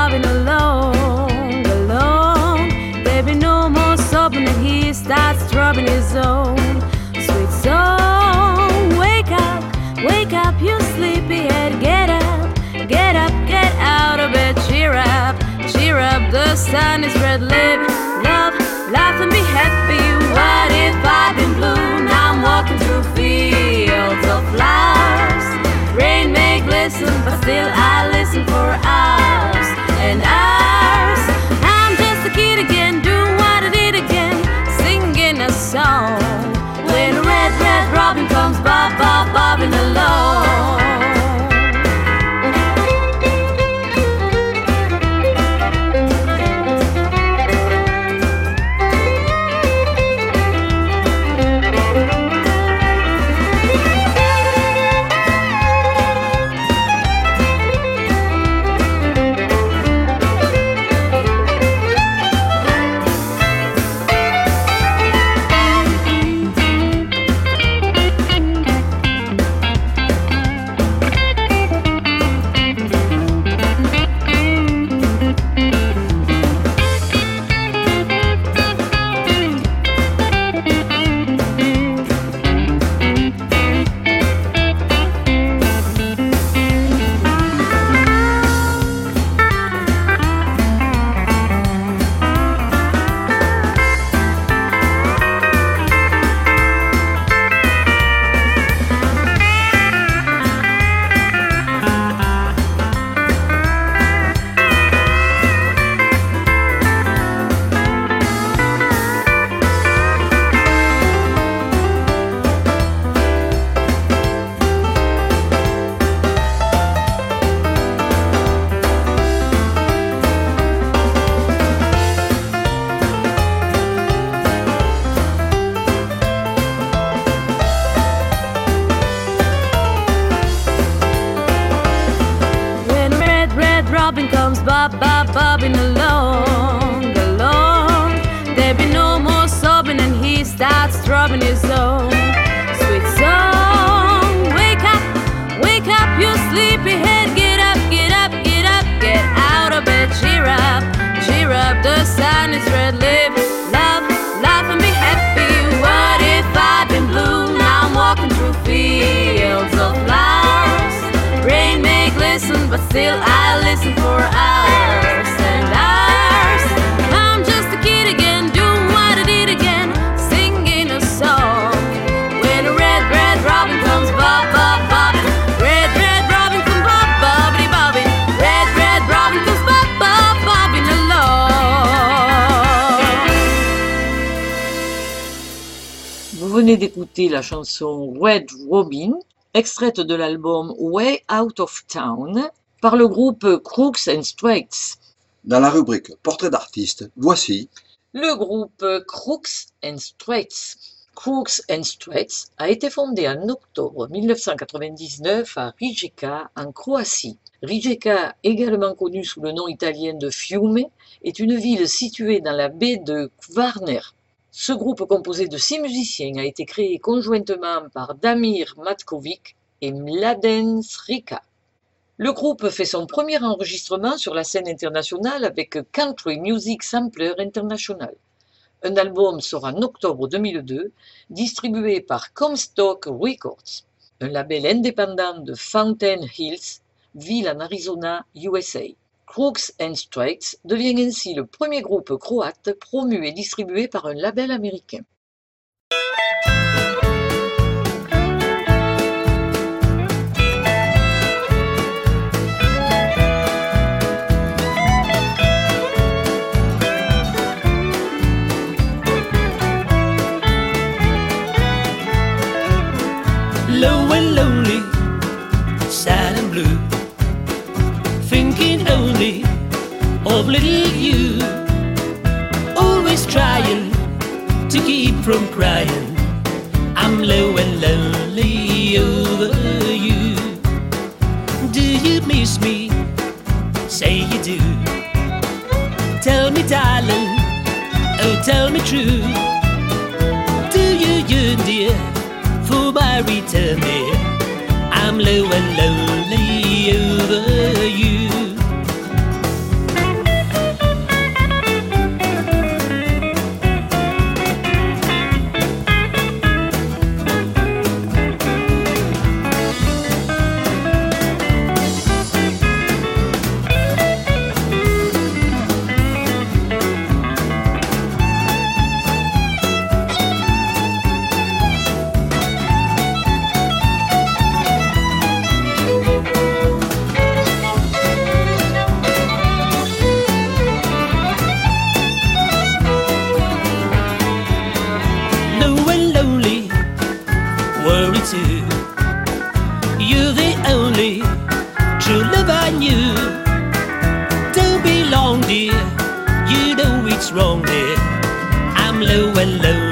bobbing alone, alone. Baby, no more sobbing, and he starts drumming his own sweet song. Wake up, wake up, you sleepyhead. Get up, get up, get out of bed. Cheer up, cheer up. The sun is red. Live, love, laugh, and be happy. What if I've been blue? Now I'm walking through fields of flowers. Rain may glisten, but still I listen for hours and hours. Robin comes bob, bob, bobbing along, along. There be no more sobbing, and he starts drumming his own still I listen for hours and hours. I'm just a kid again, doing what I did again, singing a song. When a red, red robin comes bob, bob, bobbing. Red, red robin comes bob, bobbity, bobbing. Red, red robin comes bob, bob, bobbing along. Vous venez d'écouter la chanson Red Robin, extraite de l'album Way Out of Town par le groupe Crooks and Straits. Dans la rubrique Portrait d'artiste, voici Le groupe Crooks and Straits. Crooks and Straits a été fondé en octobre 1999 à Rijeka, en Croatie. Rijeka, également connue sous le nom italien de Fiume, est une ville située dans la baie de Kvarner. Ce groupe composé de six musiciens a été créé conjointement par Damir Matkovic et Mladen Srika. Le groupe fait son premier enregistrement sur la scène internationale avec Country Music Sampler International. Un album sort en octobre 2002, distribué par Comstock Records, un label indépendant de Fountain Hills, ville en Arizona, USA. Crooks and Straits devient ainsi le premier groupe croate promu et distribué par un label américain. Little you, always trying to keep from crying. I'm low and lonely over you. Do you miss me? Say you do. Tell me, darling, oh, tell me true. Do you yearn, dear? for my return there. I'm low and lonely you don't be long, dear. You know it's wrong, dear. I'm low and low.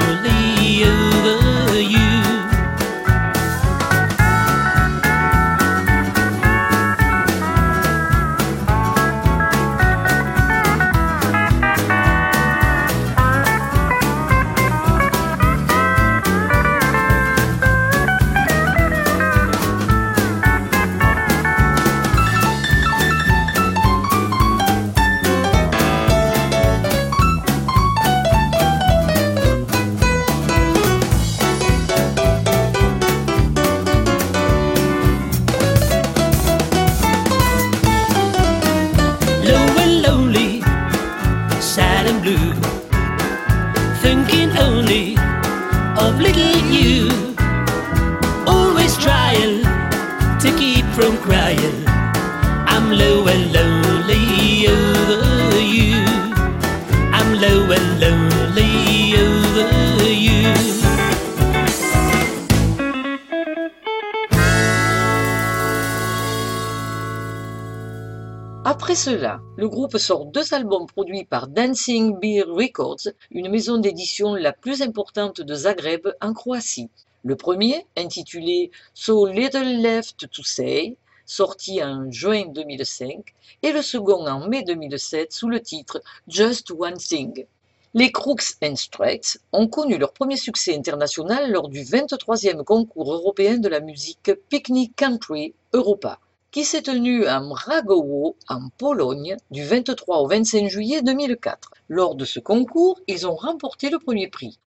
Après cela, le groupe sort deux albums produits par Dancing Beer Records, une maison d'édition la plus importante de Zagreb en Croatie. Le premier, intitulé So Little Left to Say, sorti en juin 2005, et le second en mai 2007 sous le titre Just One Thing. Les Crooks and Strikes ont connu leur premier succès international lors du 23e concours européen de la musique Picnic Country Europa qui s'est tenu à Mragowo, en Pologne, du 23 au 25 juillet 2004. Lors de ce concours, ils ont remporté le premier prix.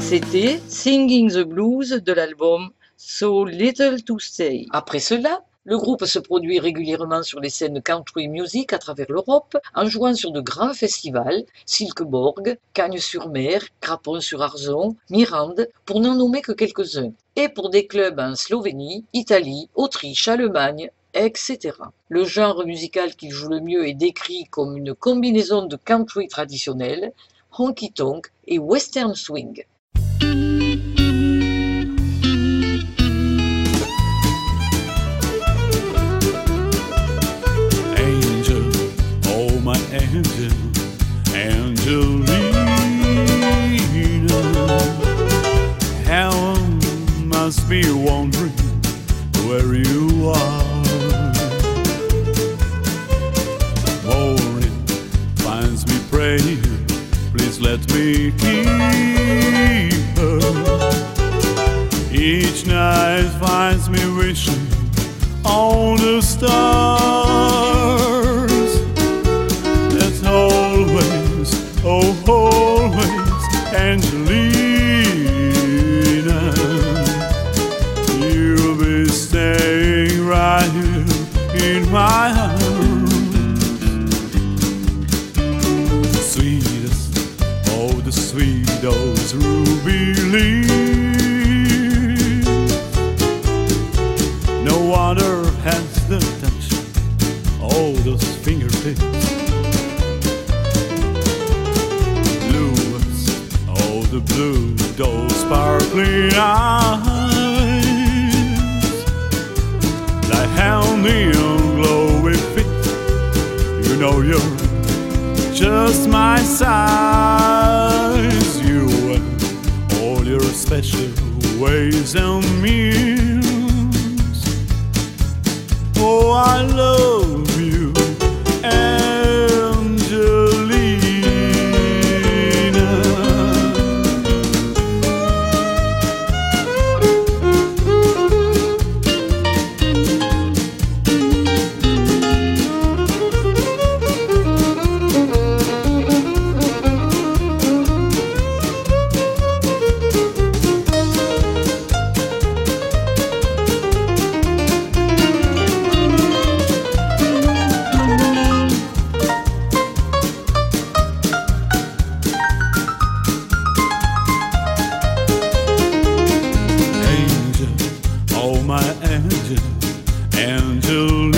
C'était Singing the Blues de l'album So Little to Say. Après cela, le groupe se produit régulièrement sur les scènes country music à travers l'Europe, en jouant sur de grands festivals, Silkeborg, Cagnes-sur-Mer, Craponne-sur-Arzon, Mirande, pour n'en nommer que quelques-uns, et pour des clubs en Slovénie, Italie, Autriche, Allemagne, etc. Le genre musical qu'il joue le mieux est décrit comme une combinaison de country traditionnel, honky tonk et western swing. Let me keep her. Each night finds me wishing on the stars. Blue, those sparkling eyes. Like how neon glowing feet. You know you're just my size. You and all your special ways and means. Oh, I love Angelina. Heaven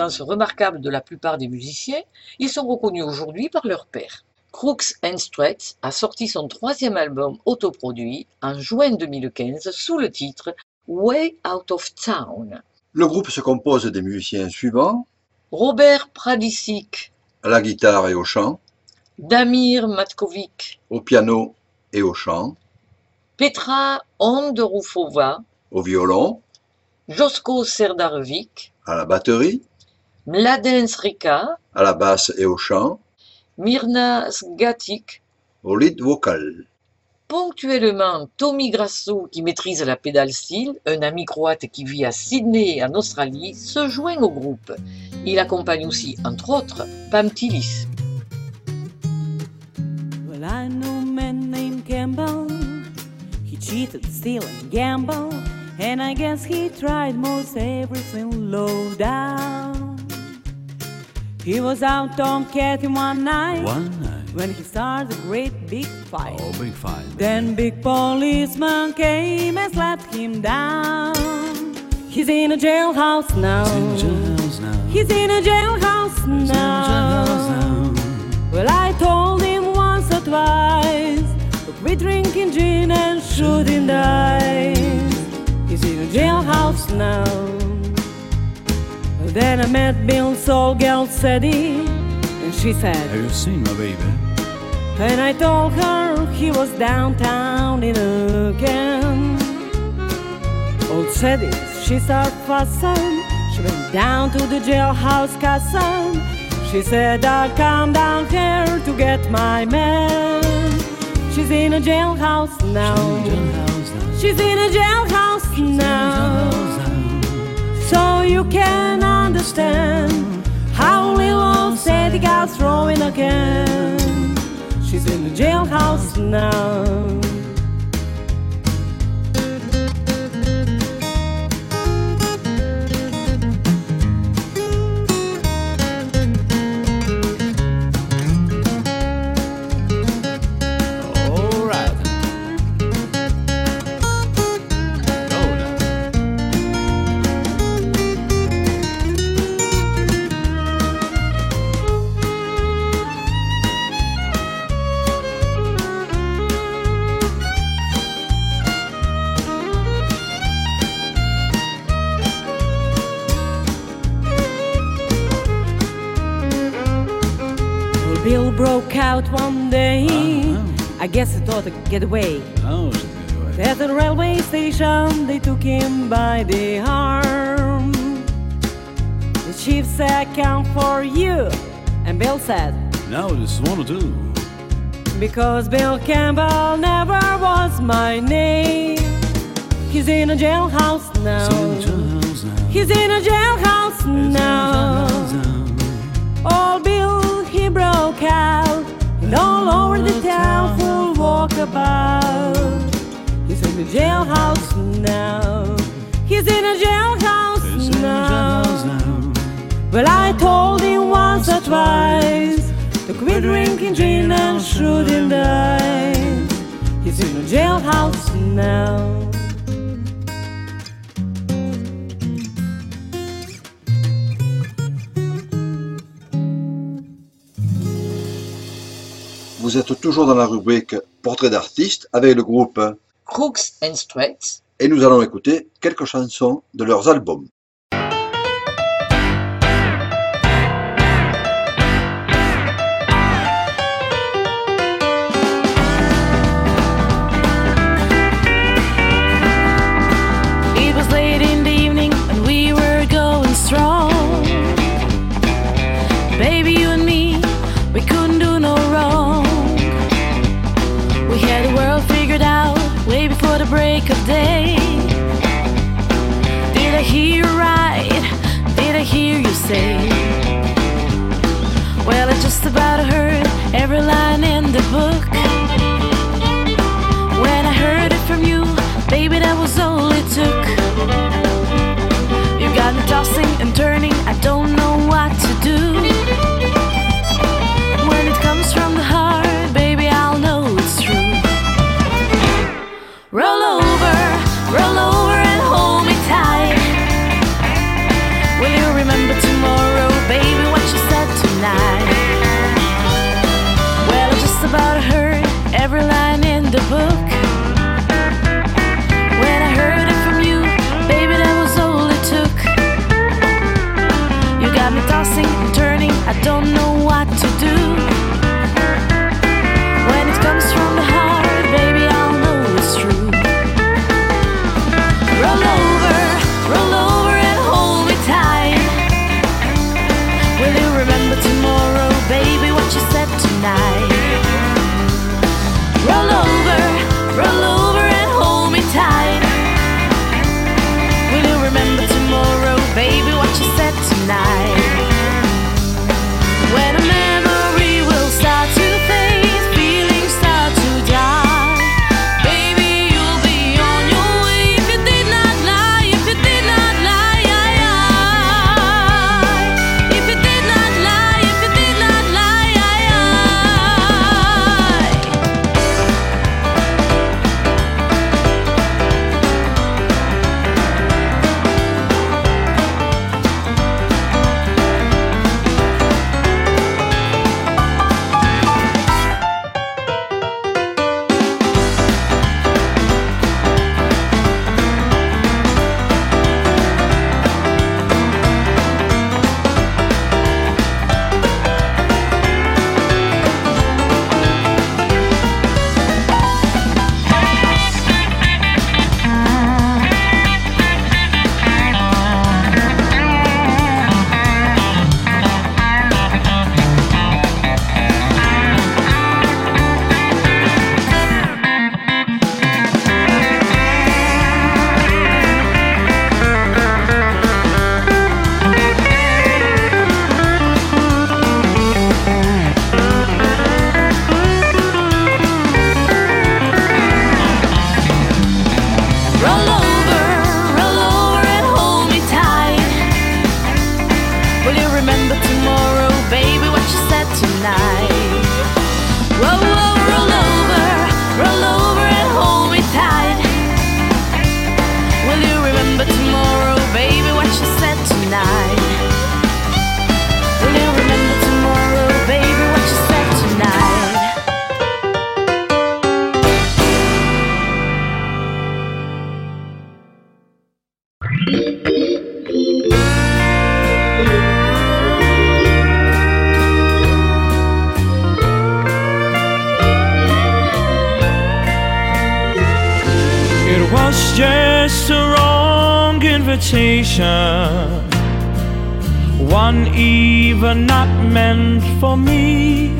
compétences remarquables de la plupart des musiciens, ils sont reconnus aujourd'hui par leur père. Crooks and Straits a sorti son troisième album autoproduit en juin 2015 sous le titre Way Out of Town. Le groupe se compose des musiciens suivants. Robert Pradicic, à la guitare et au chant, Damir Matkovic, au piano et au chant, Petra Ondorufova, au violon, Josko Serdarevic, à la batterie, Mladen Srika, à la basse et au chant, Mirna Sgatic, au lead vocal. Ponctuellement, Tommy Grasso, qui maîtrise la pédale style, un ami croate qui vit à Sydney, en Australie, se joint au groupe. Il accompagne aussi, entre autres, Pam Tillis. Well, I know a man named Campbell. He cheat cheated, steal, and gamble. And I guess he tried most everything low down. He was out on Cathy one night One night. when he started a great big fight. Oh, big fight. Then big policeman came and slapped him down. He's in a jailhouse now. Jails now. He's in a jailhouse now. now. Well, I told him once or twice quit drinking gin and shooting dice. Then I met Bill's Bill Solgeld Sadie, and she said, Have you seen my baby? and I told her he was downtown in again. Old Sadie, she started fussing. She went down to the jailhouse cousin. She said, I'll come down here to get my man. She's in a. Jailhouse now. She's in a. Jailhouse now. So you can understand how little Sadie got thrown again. She's in the jailhouse now. Out one day. Ah, I guess he thought to get away. Oh, away. At the railway station, they took him by the arm. The chief said, Count for you. And Bill said, Now this one or two. Because Bill Campbell never was my name. He's in a jailhouse now. Jailhouse now. He's in a jailhouse now. All Bill he broke out, and all over the town full walkabout. He's in the jailhouse now. He's in a jailhouse now. jailhouse now. Well, I told him once or twice to quit drinking gin and shooting dice. He's in a jailhouse now. Vous êtes toujours dans la rubrique Portrait d'artiste avec le groupe Crooks and Straits, et nous allons écouter quelques chansons de leurs albums. Say? Well, I just about heard every line in the book. When I heard it from you, baby, that was all it took. You got me tossing and turning, don't know what to do. When it comes from the heart, even not meant for me.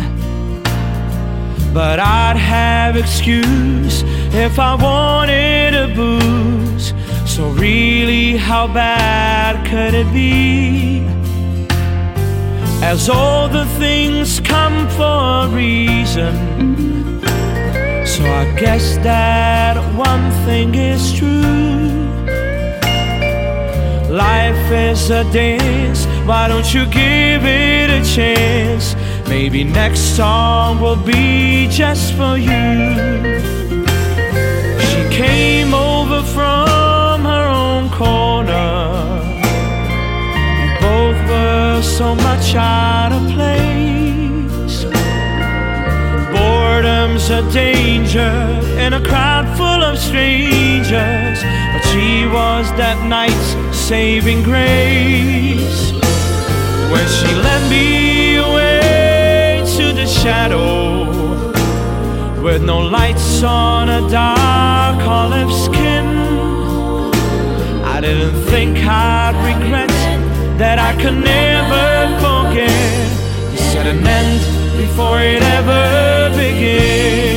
But I'd have excuse if I wanted a booze. So really, how bad could it be? As all the things come for a reason. So I guess that one thing is true. Life is a dance, why don't you give it a chance? Maybe next song will be just for you. She came over from her own corner. We both were so much out of place. Boredom's a danger in a crowd full of strangers. But she was that night's saving grace. When she led me away to the shadow, with no lights on a dark olive skin. I didn't think I'd regret that I could never forget. You said an end before it ever began.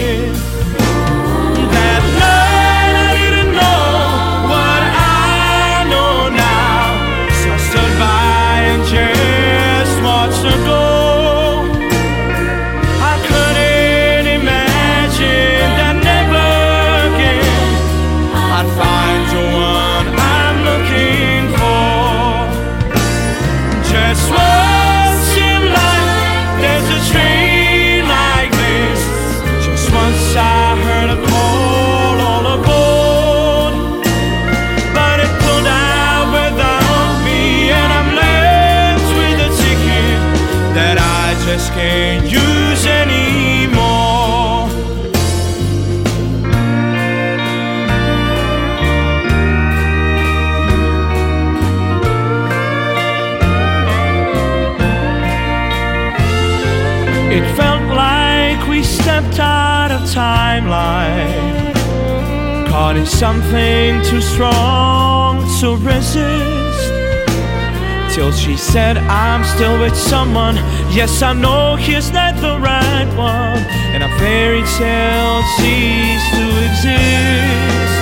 Said, I'm still with someone. Yes, I know he's not the right one, and a fairy tale ceased to exist.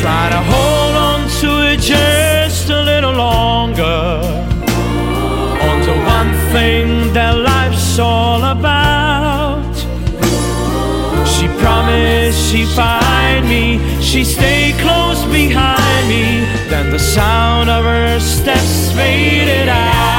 Try to hold on to it just a little longer on to one thing that life's all about. She promised she'd find me, she'd stay close behind sound of her steps faded out.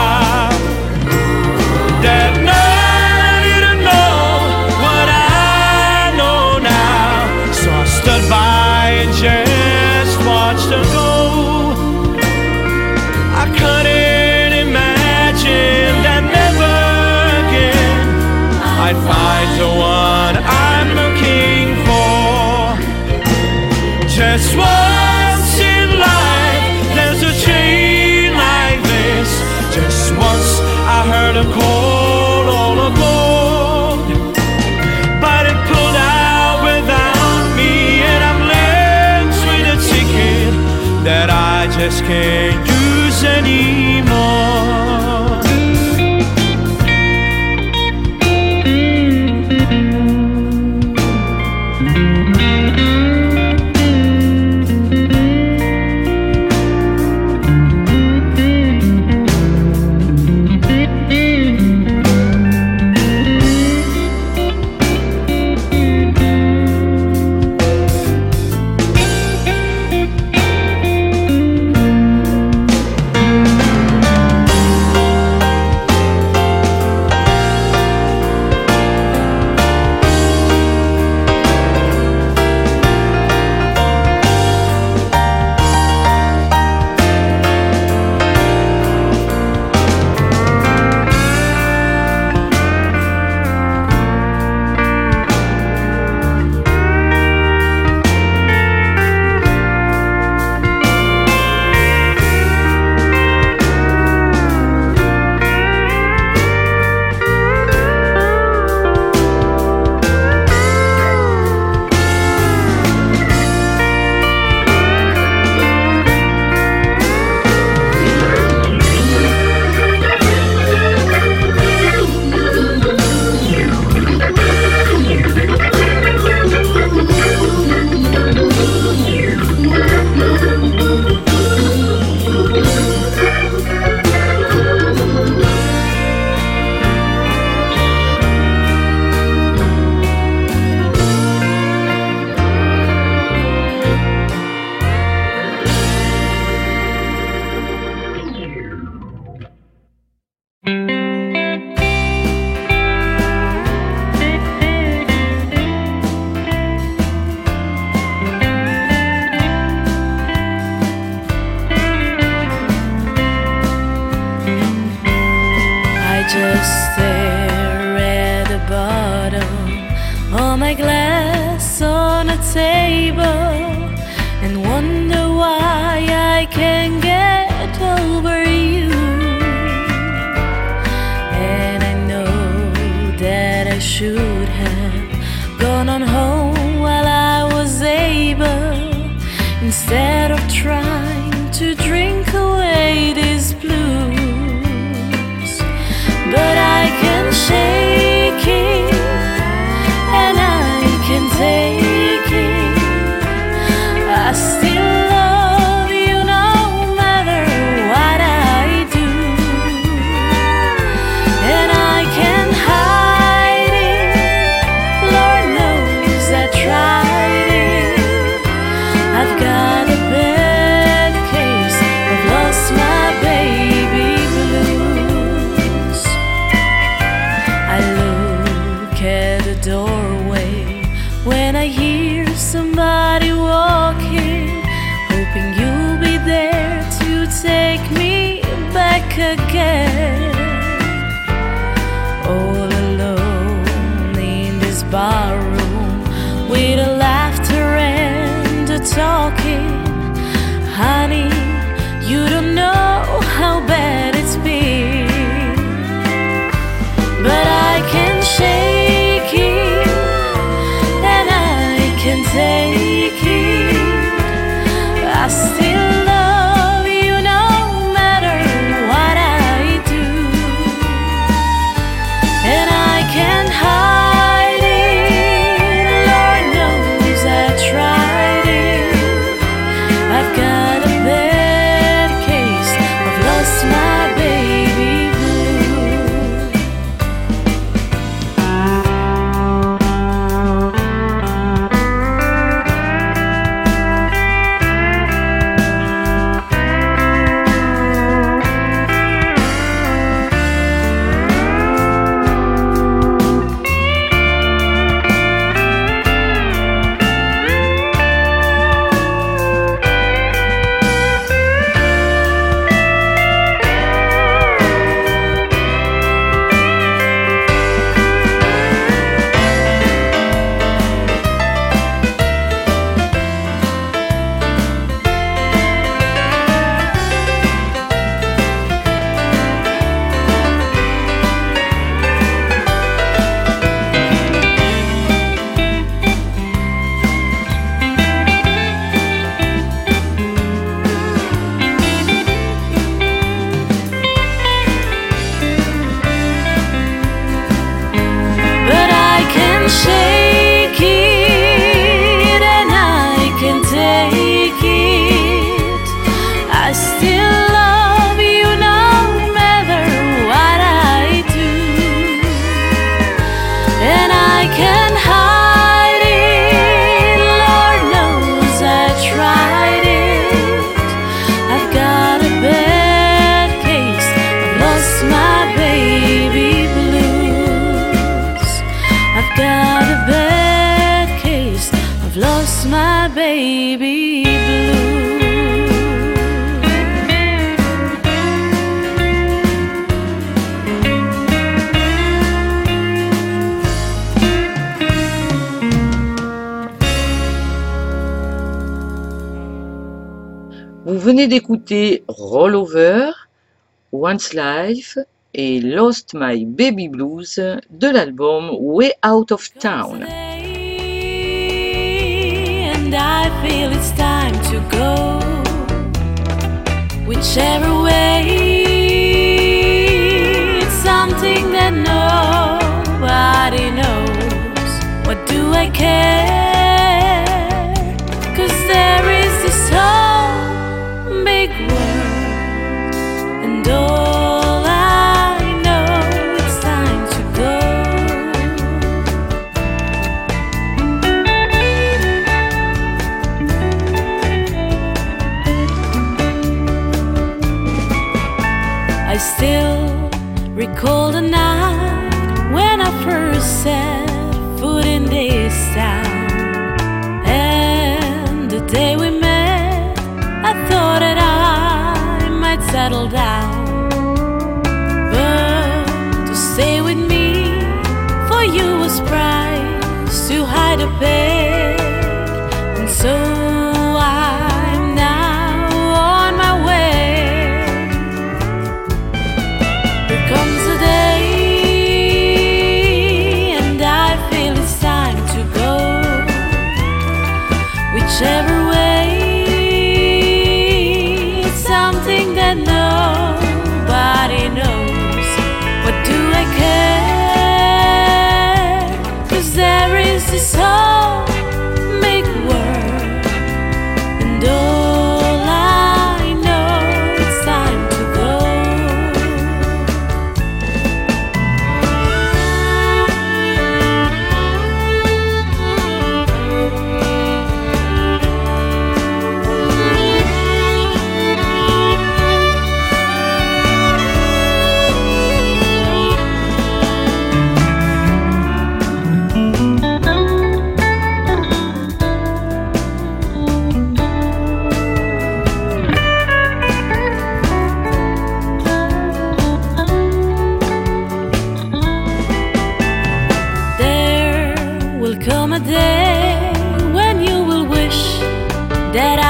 écouté Rollover, Once Life et Lost My Baby Blues de l'album Way Out of Town. and I feel it's time to go. Whichever way, it's something that nobody knows. What do I care? I still recall the night when I first set foot in this town. And the day we met, I thought that I might settle down say we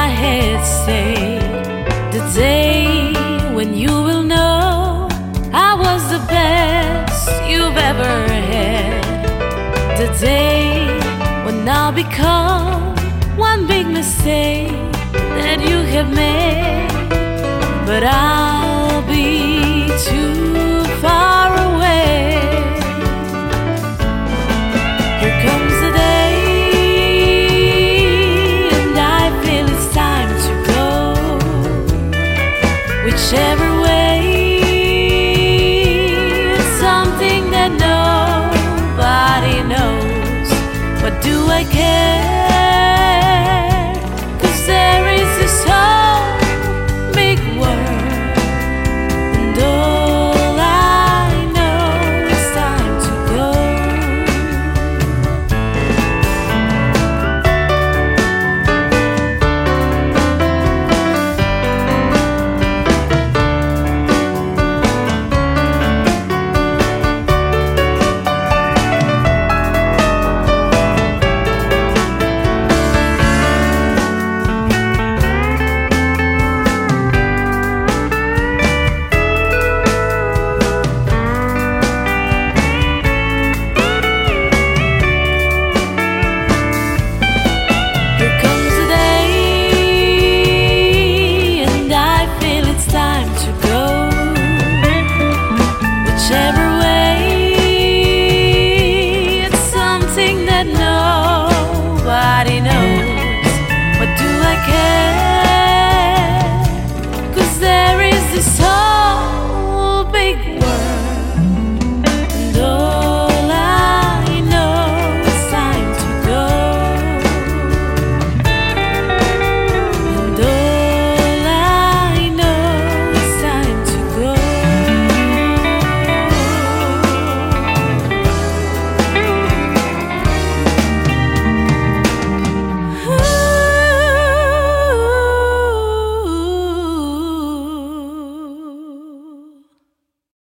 I had said The day when you will know I was the best you've ever had. The day when I'll become one big mistake that you have made. But I